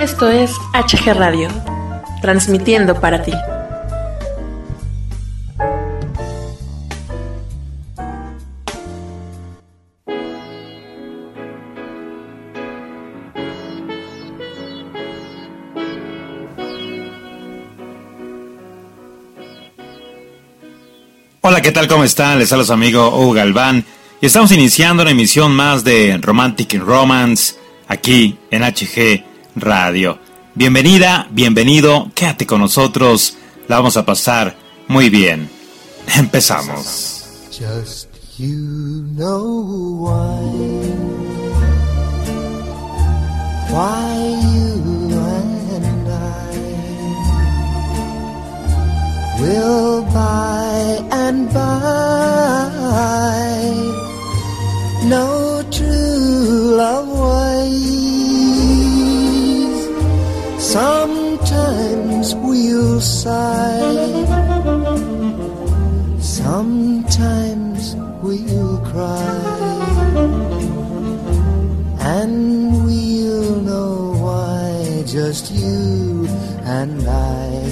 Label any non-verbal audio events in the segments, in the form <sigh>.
Esto es HG Radio, transmitiendo para ti. Hola, ¿qué tal? ¿Cómo están? Les saluda su amigo Hugo Galván y estamos iniciando una emisión más de Romantic Romance aquí en HG Radio. Bienvenida, bienvenido, quédate con nosotros, la vamos a pasar muy bien. Empezamos. Sometimes we'll sigh, sometimes we'll cry, and we'll know why just you and I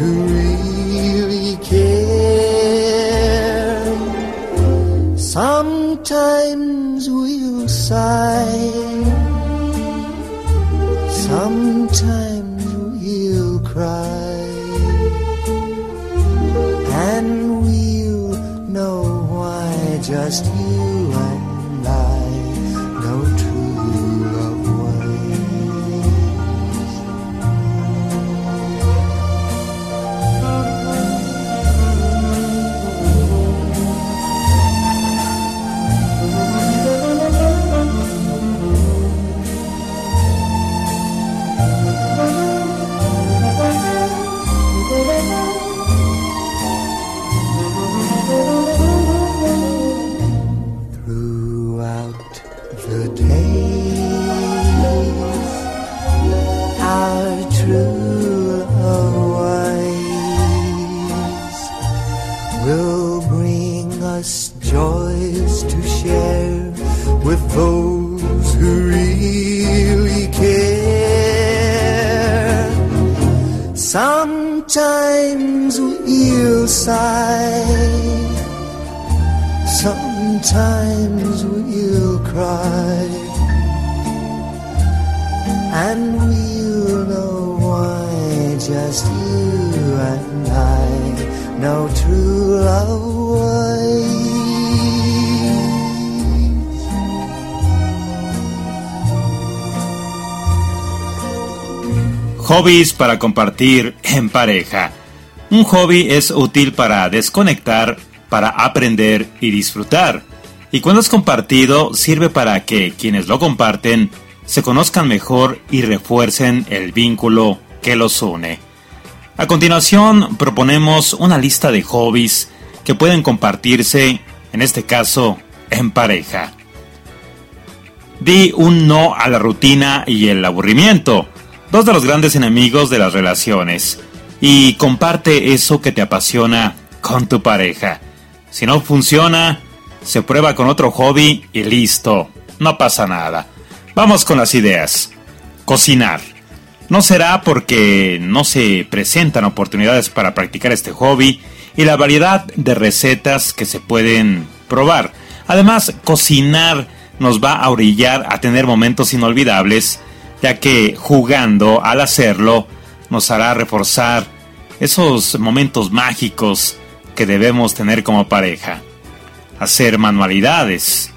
who really care. Sometimes Hobbies para compartir en pareja. Un hobby es útil para desconectar para aprender y disfrutar. Y cuando es compartido, sirve para que quienes lo comparten se conozcan mejor y refuercen el vínculo que los une. A continuación, proponemos una lista de hobbies que pueden compartirse, en este caso, en pareja. Di un no a la rutina y el aburrimiento, dos de los grandes enemigos de las relaciones, y comparte eso que te apasiona con tu pareja. Si no funciona, se prueba con otro hobby y listo, no pasa nada. Vamos con las ideas. Cocinar. No será porque no se presentan oportunidades para practicar este hobby y la variedad de recetas que se pueden probar. Además, cocinar nos va a orillar a tener momentos inolvidables, ya que jugando al hacerlo nos hará reforzar esos momentos mágicos que debemos tener como pareja. Hacer manualidades.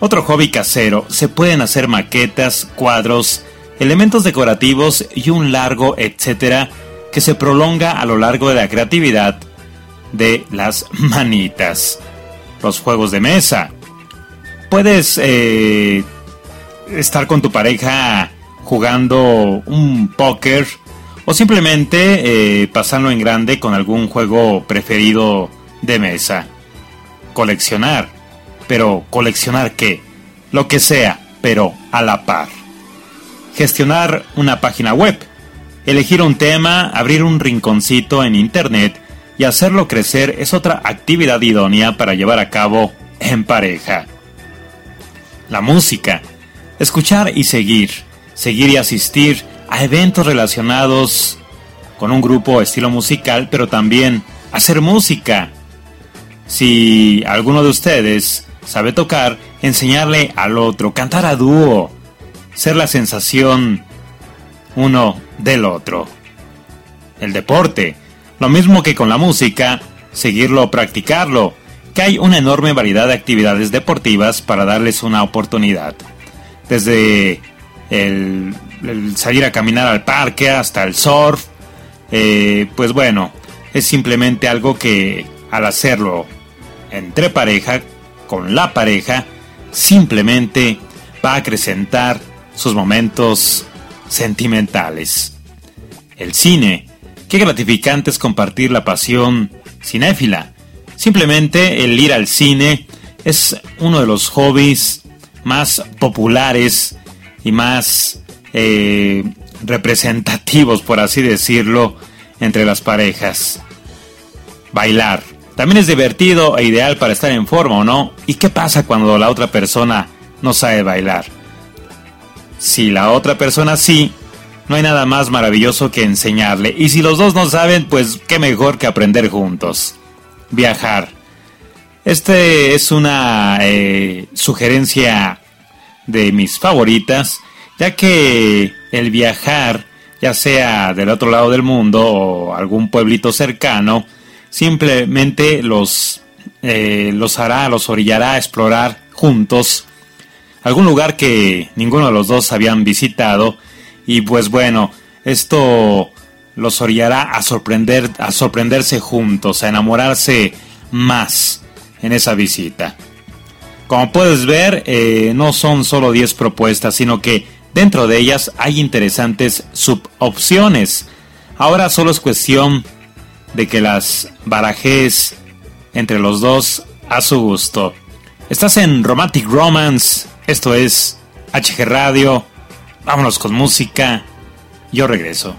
Otro hobby casero, se pueden hacer maquetas, cuadros, elementos decorativos y un largo etcétera que se prolonga a lo largo de la creatividad de las <laughs> manitas. Los juegos de mesa. Puedes eh, estar con tu pareja jugando un póker o simplemente eh, pasarlo en grande con algún juego preferido de mesa. coleccionar. Pero ¿coleccionar qué? Lo que sea, pero a la par. Gestionar una página web. Elegir un tema, abrir un rinconcito en Internet y hacerlo crecer es otra actividad idónea para llevar a cabo en pareja. La música. Escuchar y seguir. Seguir y asistir a eventos relacionados con un grupo estilo musical, pero también hacer música. Si alguno de ustedes sabe tocar, enseñarle al otro, cantar a dúo, ser la sensación uno del otro. El deporte, lo mismo que con la música, seguirlo o practicarlo, que hay una enorme variedad de actividades deportivas para darles una oportunidad. Desde el, salir a caminar al parque hasta el surf, eh, pues bueno, es simplemente algo que al hacerlo entre pareja, con la pareja, simplemente va a acrecentar sus momentos sentimentales. El cine, qué gratificante es compartir la pasión cinéfila. Simplemente el ir al cine es uno de los hobbies más populares y más eh, representativos, por así decirlo, entre las parejas. Bailar. También es divertido e ideal para estar en forma, ¿o no? ¿Y qué pasa cuando la otra persona no sabe bailar? Si la otra persona sí, no hay nada más maravilloso que enseñarle. Y si los dos no saben, pues qué mejor que aprender juntos. Viajar. Este es una eh, sugerencia de mis favoritas, ya que el viajar ya sea del otro lado del mundo o algún pueblito cercano, simplemente los, eh, los hará, los orillará a explorar juntos algún lugar que ninguno de los dos habían visitado y pues bueno, esto los orillará a sorprender, a sorprenderse juntos, a enamorarse más en esa visita. Como puedes ver, eh, no son solo 10 propuestas, sino que Dentro de ellas hay interesantes subopciones. Ahora solo es cuestión de que las barajes entre los dos a su gusto. Estás en Romantic Romance, esto es HG Radio. Vámonos con música. Yo regreso.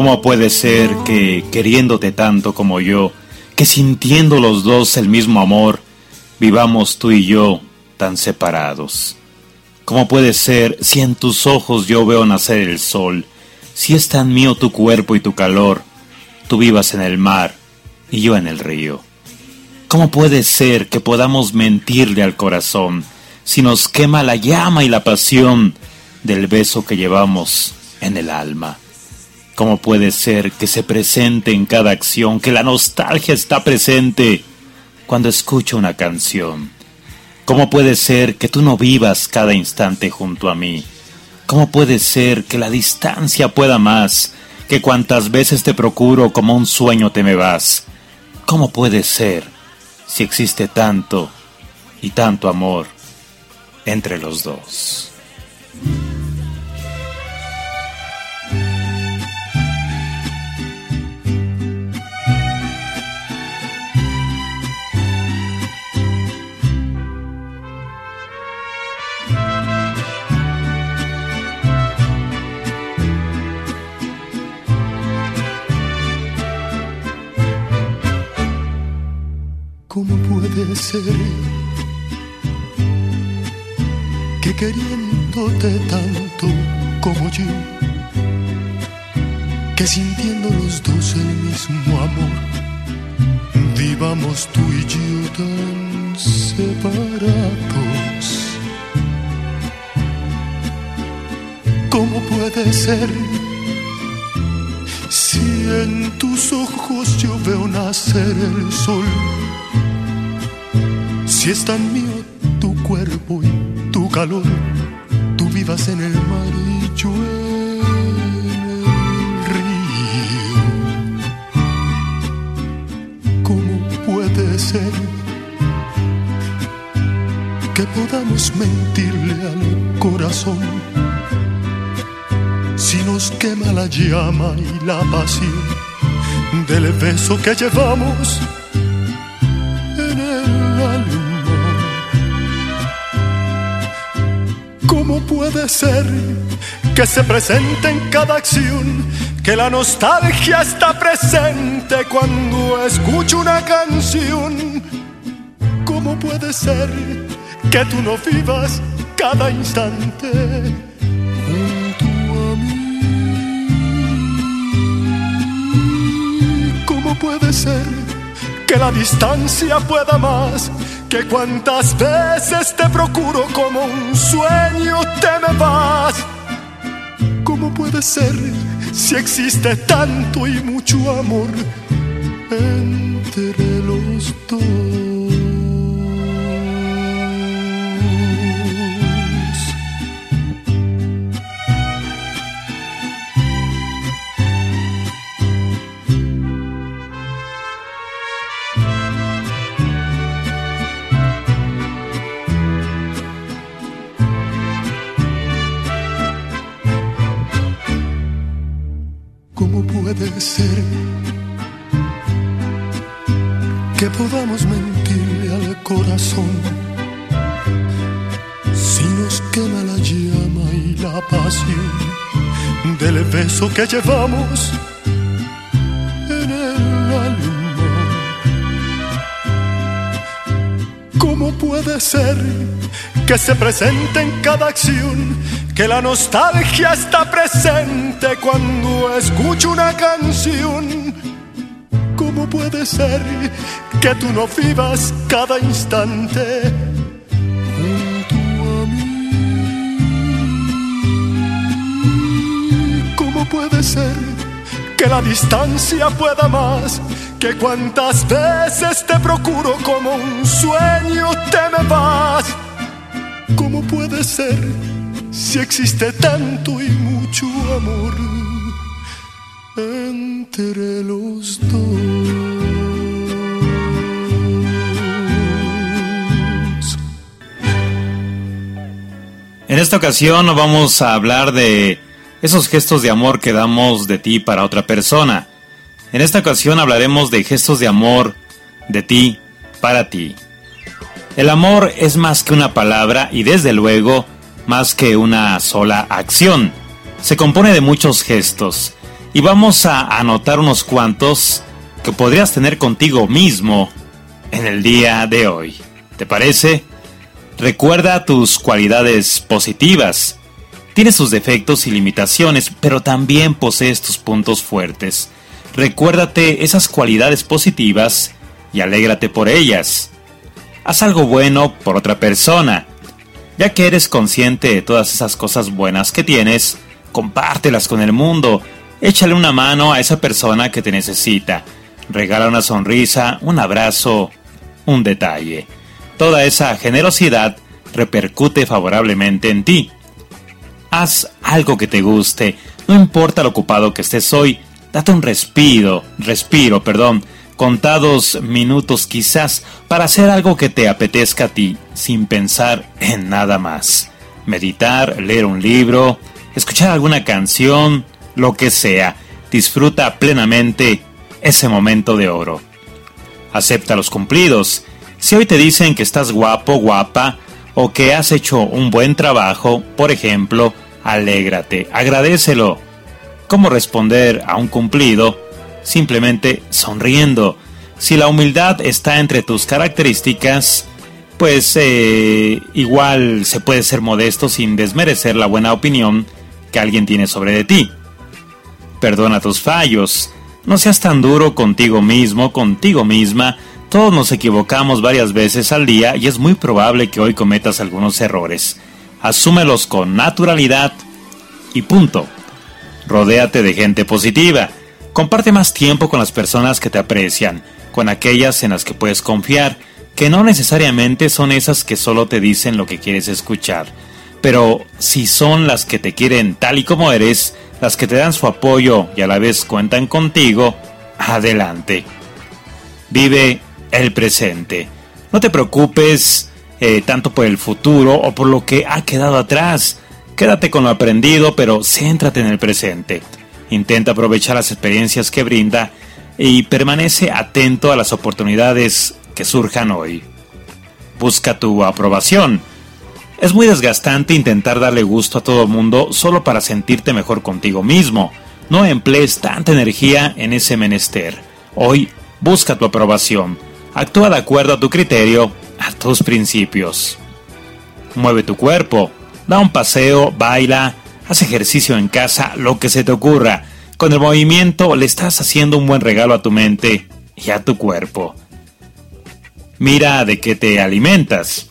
¿Cómo puede ser que, queriéndote tanto como yo, que sintiendo los dos el mismo amor, vivamos tú y yo tan separados? ¿Cómo puede ser si en tus ojos yo veo nacer el sol, si es tan mío tu cuerpo y tu calor, tú vivas en el mar y yo en el río? ¿Cómo puede ser que podamos mentirle al corazón si nos quema la llama y la pasión del beso que llevamos en el alma? ¿Cómo puede ser que se presente en cada acción, que la nostalgia está presente cuando escucho una canción? ¿Cómo puede ser que tú no vivas cada instante junto a mí? ¿Cómo puede ser que la distancia pueda más, que cuantas veces te procuro como un sueño te me vas? ¿Cómo puede ser si existe tanto y tanto amor entre los dos? Puede ser que queriéndote tanto como yo, que sintiendo los dos el mismo amor, vivamos tú y yo tan separados? ¿Cómo puede ser si en tus ojos yo veo nacer el sol? Si es tan mío tu cuerpo y tu calor, tú vivas en el mar y yo en el río. ¿Cómo puede ser que podamos mentirle al corazón si nos quema la llama y la pasión del beso que llevamos? ¿Cómo puede ser que se presente en cada acción? Que la nostalgia está presente cuando escucho una canción. ¿Cómo puede ser que tú no vivas cada instante junto a mí? puede ser que la distancia pueda más? Que cuántas veces te procuro como un sueño te me vas. ¿Cómo puede ser si existe tanto y mucho amor entre los dos? Que llevamos en el alma. ¿Cómo puede ser que se presente en cada acción que la nostalgia está presente cuando escucho una canción. ¿Cómo puede ser que tú no vivas cada instante puede ser que la distancia pueda más? Que cuantas veces te procuro como un sueño te me vas. ¿Cómo puede ser? si existe tanto y mucho amor entre los dos. En esta ocasión vamos a hablar de esos gestos de amor que damos de ti para otra persona. En esta ocasión hablaremos de gestos de amor de ti para ti. El amor es más que una palabra y desde luego más que una sola acción. Se compone de muchos gestos y vamos a anotar unos cuantos que podrías tener contigo mismo en el día de hoy. ¿Te parece? Recuerda tus cualidades positivas. Tienes sus defectos y limitaciones, pero también posees tus puntos fuertes. Recuérdate esas cualidades positivas y alégrate por ellas. Haz algo bueno por otra persona ya que eres consciente de todas esas cosas buenas que tienes, compártelas con el mundo. Échale una mano a esa persona que te necesita. Regala una sonrisa, un abrazo, un detalle. Toda esa generosidad repercute favorablemente en ti. Haz algo que te guste, no importa lo ocupado que estés hoy, date un respiro, respiro, perdón, contados minutos quizás para hacer algo que te apetezca a ti sin pensar en nada más. Meditar, leer un libro, escuchar alguna canción, lo que sea. Disfruta plenamente ese momento de oro. Acepta los cumplidos. Si hoy te dicen que estás guapo, guapa, o que has hecho un buen trabajo, por ejemplo, alégrate, agradecelo. ¿Cómo responder a un cumplido? simplemente sonriendo. Si la humildad está entre tus características, pues eh, igual se puede ser modesto sin desmerecer la buena opinión que alguien tiene sobre de ti. Perdona tus fallos, no seas tan duro contigo mismo, contigo misma, todos nos equivocamos varias veces al día y es muy probable que hoy cometas algunos errores. Asúmelos con naturalidad y punto. Rodéate de gente positiva. Comparte más tiempo con las personas que te aprecian, con aquellas en las que puedes confiar, que no necesariamente son esas que solo te dicen lo que quieres escuchar, pero si son las que te quieren tal y como eres, las que te dan su apoyo y a la vez cuentan contigo, adelante. Vive el presente. No te preocupes eh, tanto por el futuro o por lo que ha quedado atrás. Quédate con lo aprendido, pero céntrate en el presente. Intenta aprovechar las experiencias que brinda y permanece atento a las oportunidades que surjan hoy. Busca tu aprobación. Es muy desgastante intentar darle gusto a todo el mundo solo para sentirte mejor contigo mismo. No emplees tanta energía en ese menester. Hoy busca tu aprobación. Actúa de acuerdo a tu criterio, a tus principios. Mueve tu cuerpo. Da un paseo, baila, haz ejercicio en casa, lo que se te ocurra. Con el movimiento le estás haciendo un buen regalo a tu mente y a tu cuerpo. Mira de qué te alimentas.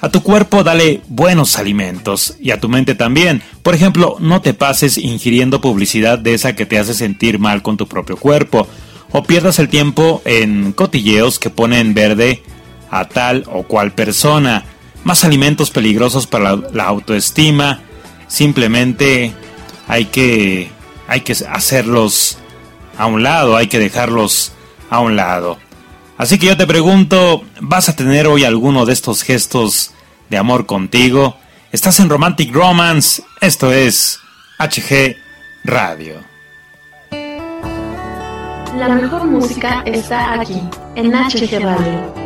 A tu cuerpo dale buenos alimentos y a tu mente también. Por ejemplo, no te pases ingiriendo publicidad de esa que te hace sentir mal con tu propio cuerpo o pierdas el tiempo en cotilleos que ponen verde a tal o cual persona. Más alimentos peligrosos para la, autoestima. Simplemente hay que, hay que hacerlos a un lado, hay que dejarlos a un lado. Así que yo te pregunto, ¿vas a tener hoy alguno de estos gestos de amor contigo? Estás en Romantic Romance, esto es HG Radio. La mejor música está aquí, en HG Radio.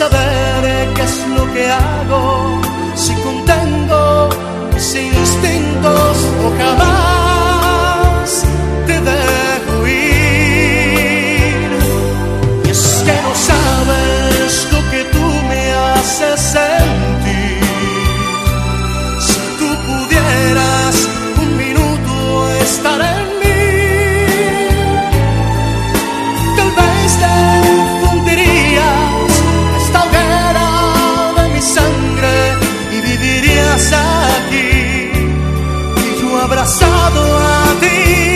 saber qué es lo que hago, si contendo mis instintos o jamás. abraçado a ti.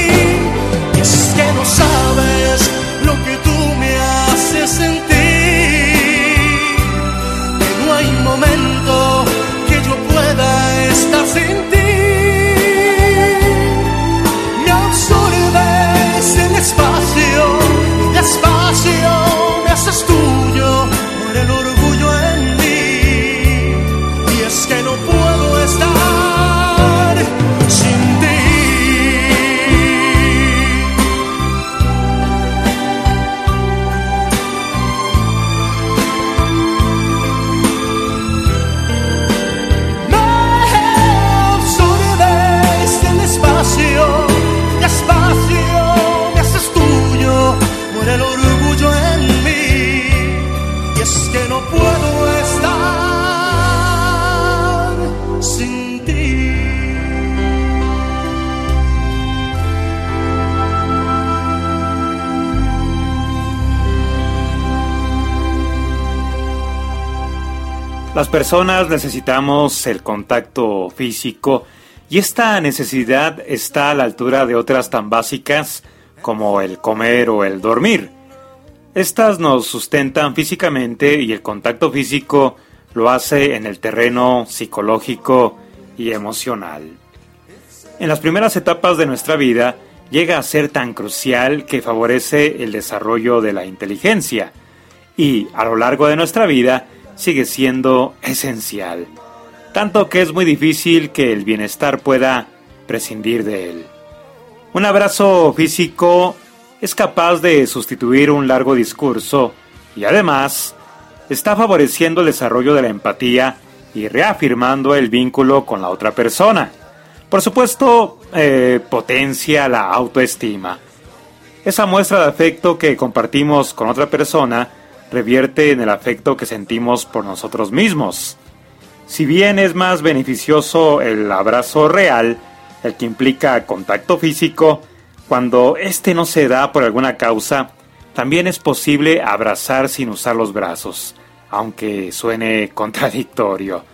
Personas necesitamos el contacto físico y esta necesidad está a la altura de otras tan básicas como el comer o el dormir. Estas nos sustentan físicamente y el contacto físico lo hace en el terreno psicológico y emocional. En las primeras etapas de nuestra vida llega a ser tan crucial que favorece el desarrollo de la inteligencia y a lo largo de nuestra vida sigue siendo esencial, tanto que es muy difícil que el bienestar pueda prescindir de él. Un abrazo físico es capaz de sustituir un largo discurso y además está favoreciendo el desarrollo de la empatía y reafirmando el vínculo con la otra persona. Por supuesto, eh, potencia la autoestima. Esa muestra de afecto que compartimos con otra persona revierte en el afecto que sentimos por nosotros mismos. Si bien es más beneficioso el abrazo real, el que implica contacto físico, cuando este no se da por alguna causa, también es posible abrazar sin usar los brazos, aunque suene <laughs> contradictorio.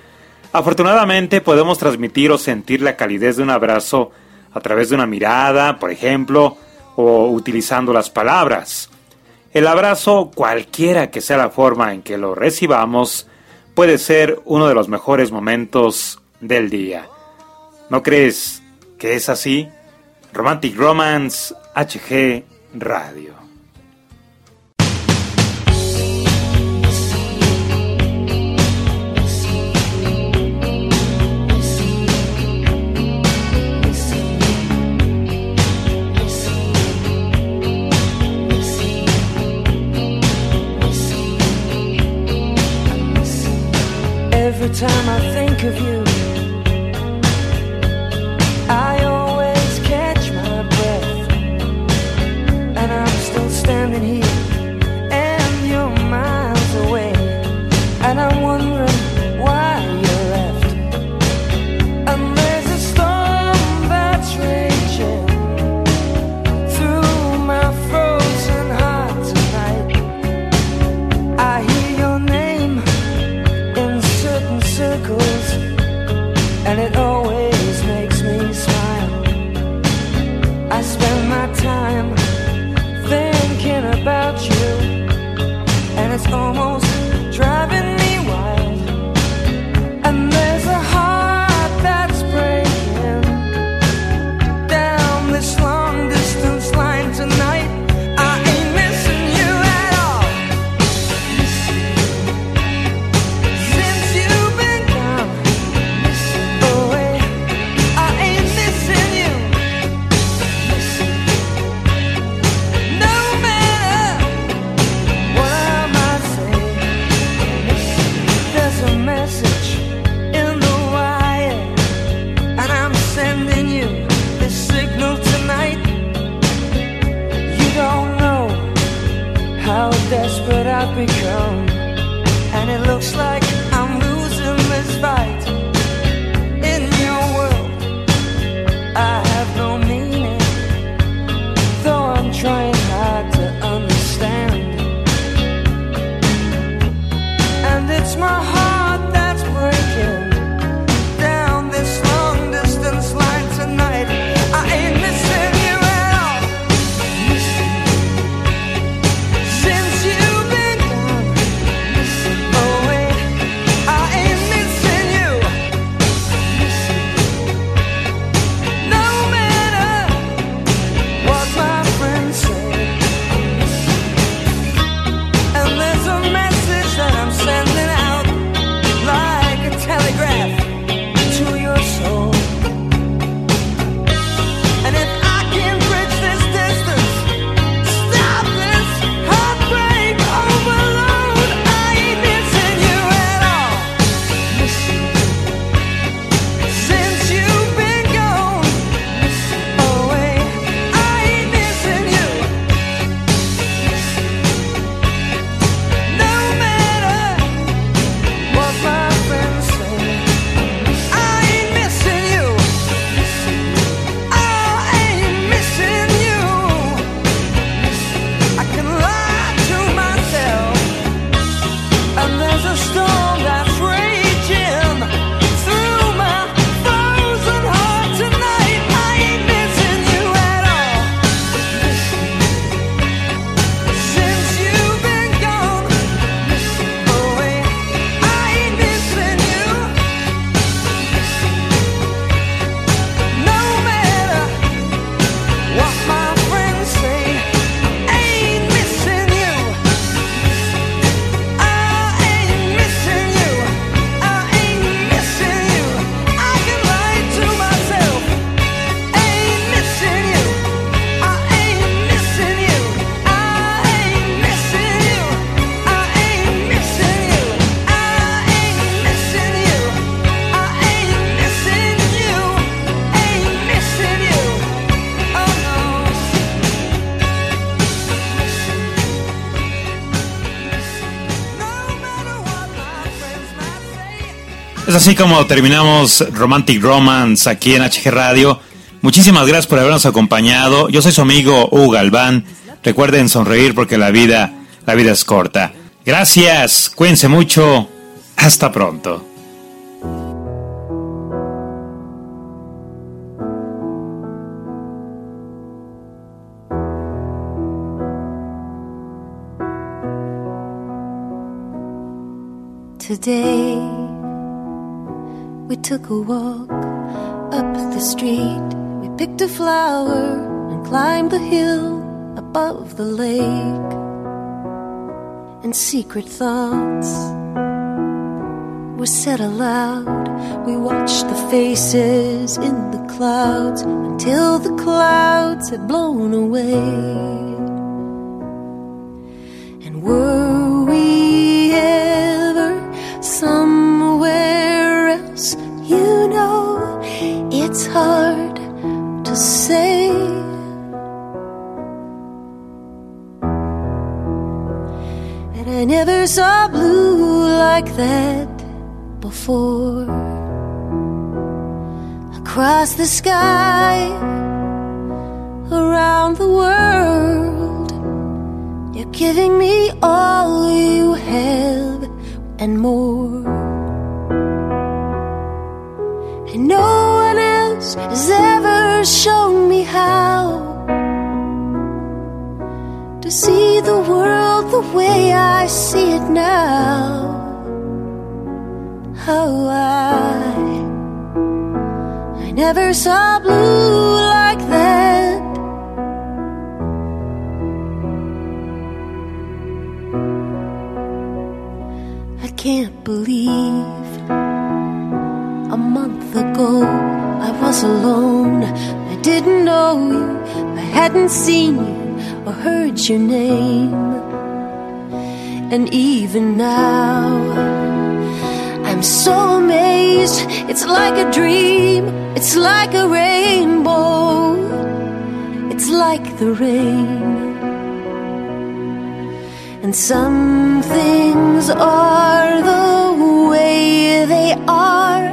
Afortunadamente podemos transmitir o sentir la calidez de un abrazo a través de una mirada, por ejemplo, o utilizando las palabras. El abrazo, cualquiera que sea la forma en que lo recibamos, puede ser uno de los mejores momentos del día. ¿No crees que es así? Romantic Romance HG Radio. time I think Es así como terminamos Romantic Romance aquí en HG Radio. Muchísimas gracias por habernos acompañado. Yo soy su amigo Hugo Galván. Recuerden sonreír porque la vida, la vida es corta. Gracias, cuídense mucho. Hasta pronto. Today we took a walk up the street. We picked a flower and climbed the hill above the lake. And secret thoughts were said aloud. We watched the faces in the clouds until the clouds had blown away. Like that before. Across the sky, around the world, you're giving me all you have and more. And no one else has ever shown me how to see the world the way I see it now. How I, I never saw blue like that. I can't believe a month ago I was alone. I didn't know you, I hadn't seen you or heard your name. And even now, I'm so amazed. It's like a dream, it's like a rainbow, it's like the rain. And some things are the way they are,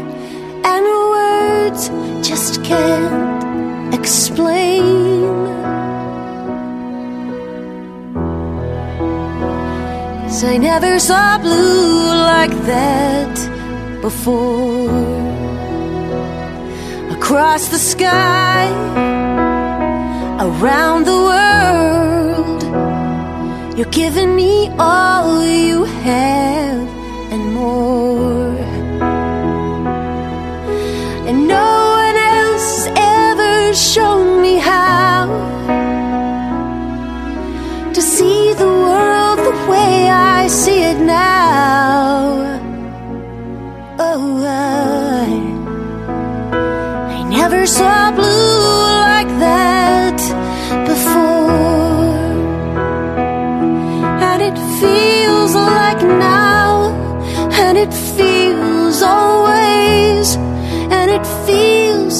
and words just can't explain. Cause I never saw blue like that before. Across the sky, around the world, you're giving me all you have and more. And no one else ever shown me how to see the world the way I see it now.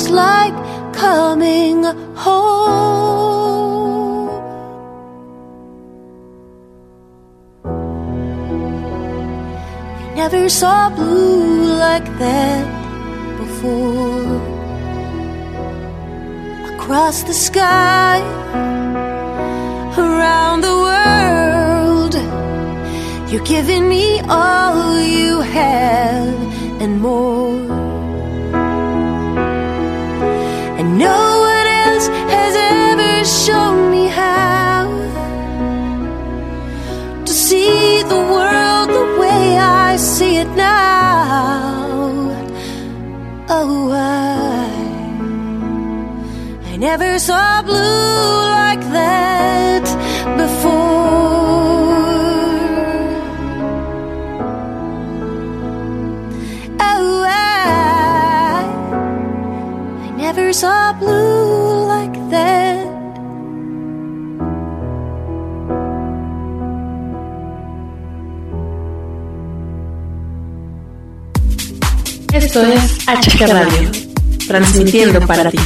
Like coming home. I never saw blue like that before. Across the sky, around the world, you're giving me all you have and more. I see it now. Oh, I, I never saw blue like Es HG Radio, transmitiendo para ti.